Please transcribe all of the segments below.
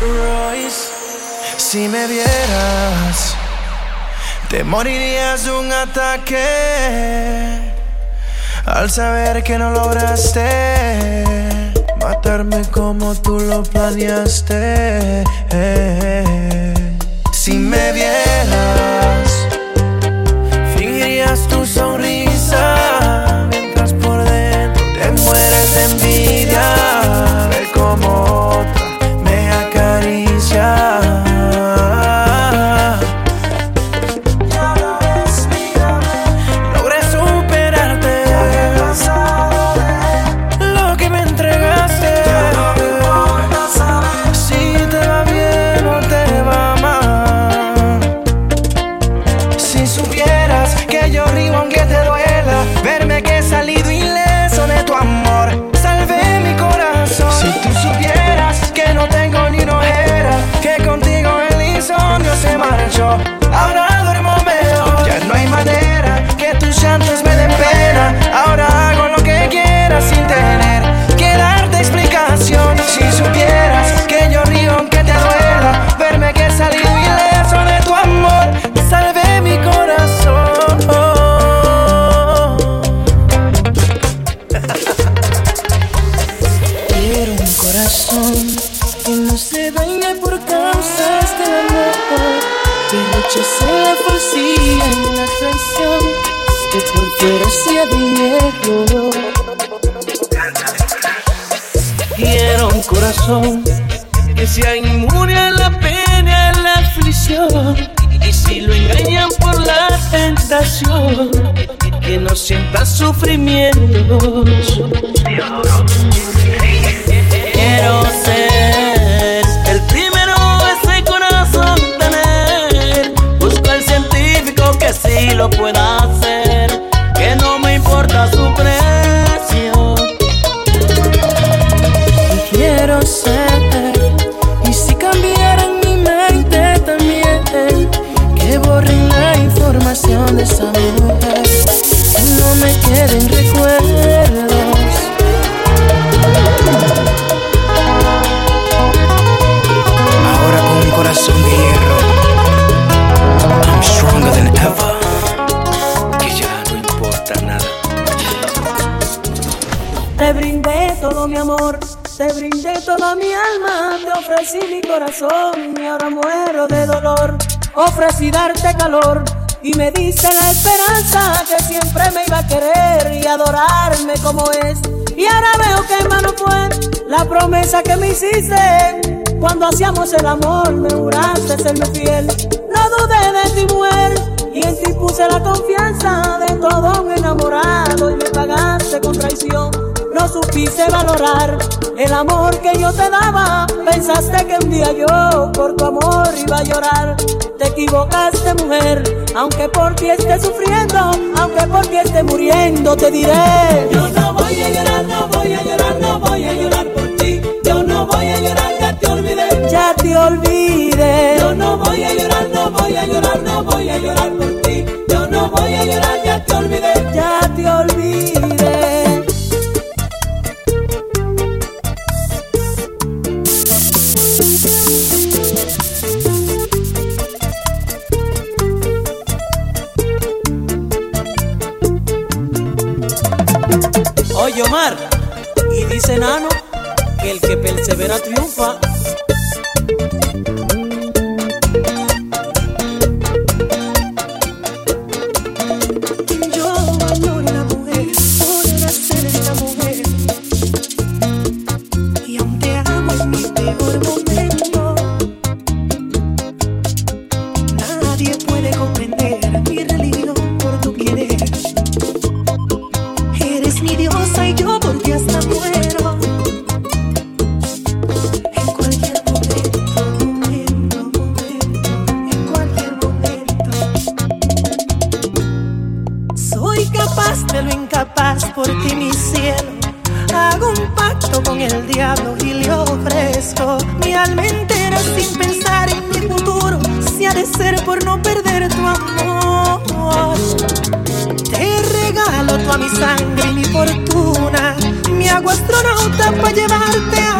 Royce, si me vieras, te morirías de un ataque al saber que no lograste matarme como tú lo planeaste. Si me vieras, que sea inmune a la pena, a la aflicción. Y si lo engañan por la tentación, que no sienta sufrimientos. Quiero ser te brindé toda mi alma, te ofrecí mi corazón y ahora muero de dolor. Ofrecí darte calor y me diste la esperanza que siempre me iba a querer y adorarme como es. Y ahora veo que en fue la promesa que me hiciste. Cuando hacíamos el amor me juraste serme fiel. No dudé de ti, mujer, y en ti puse la confianza de todo un enamorado Supiste valorar el amor que yo te daba. Pensaste que un día yo por tu amor iba a llorar. Te equivocaste, mujer, aunque por ti esté sufriendo, aunque por ti esté muriendo, te diré. Yo no voy a llorar, no voy a llorar, no voy a llorar por ti. Yo no voy a llorar, ya te olvidé. Ya te olvidé. Yo no voy a llorar, no voy a llorar, no voy a llorar por ti. Yo no voy a llorar, ya te olvidé. Ya te olvidé. Oye Omar, y dice Nano que el que persevera triunfa. Yo valoro a lo incapaz por ti, mi cielo. Hago un pacto con el diablo y le ofrezco mi alma entera sin pensar en mi futuro. Si ha de ser por no perder tu amor, te regalo toda mi sangre y mi fortuna. Mi hago astronauta para llevarte a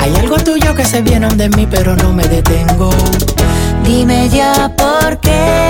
Hay algo tuyo que se viene de mí, pero no me detengo. Dime ya por qué.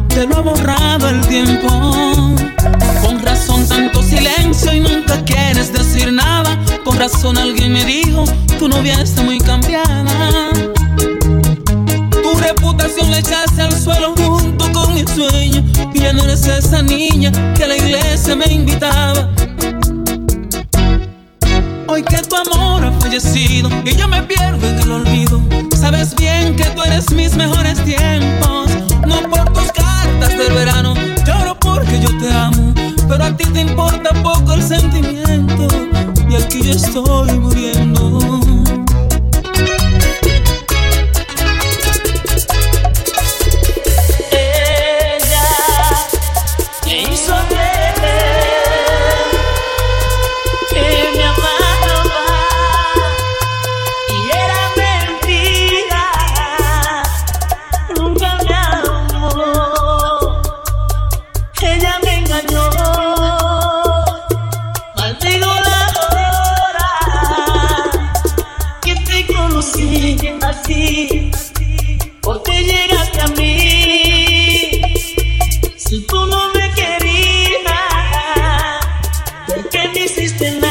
te lo ha borrado el tiempo. Con razón tanto silencio y nunca quieres decir nada. Con razón alguien me dijo, tu novia está muy cambiada. Tu reputación la echaste al suelo junto con mi sueño. Y ya no eres esa niña que a la iglesia me invitaba. Hoy que tu amor ha fallecido y yo me pierdo en el olvido. Sabes bien que tú eres mis mejores tiempos. Ti te importa poco el sentimiento. Y aquí yo estoy in the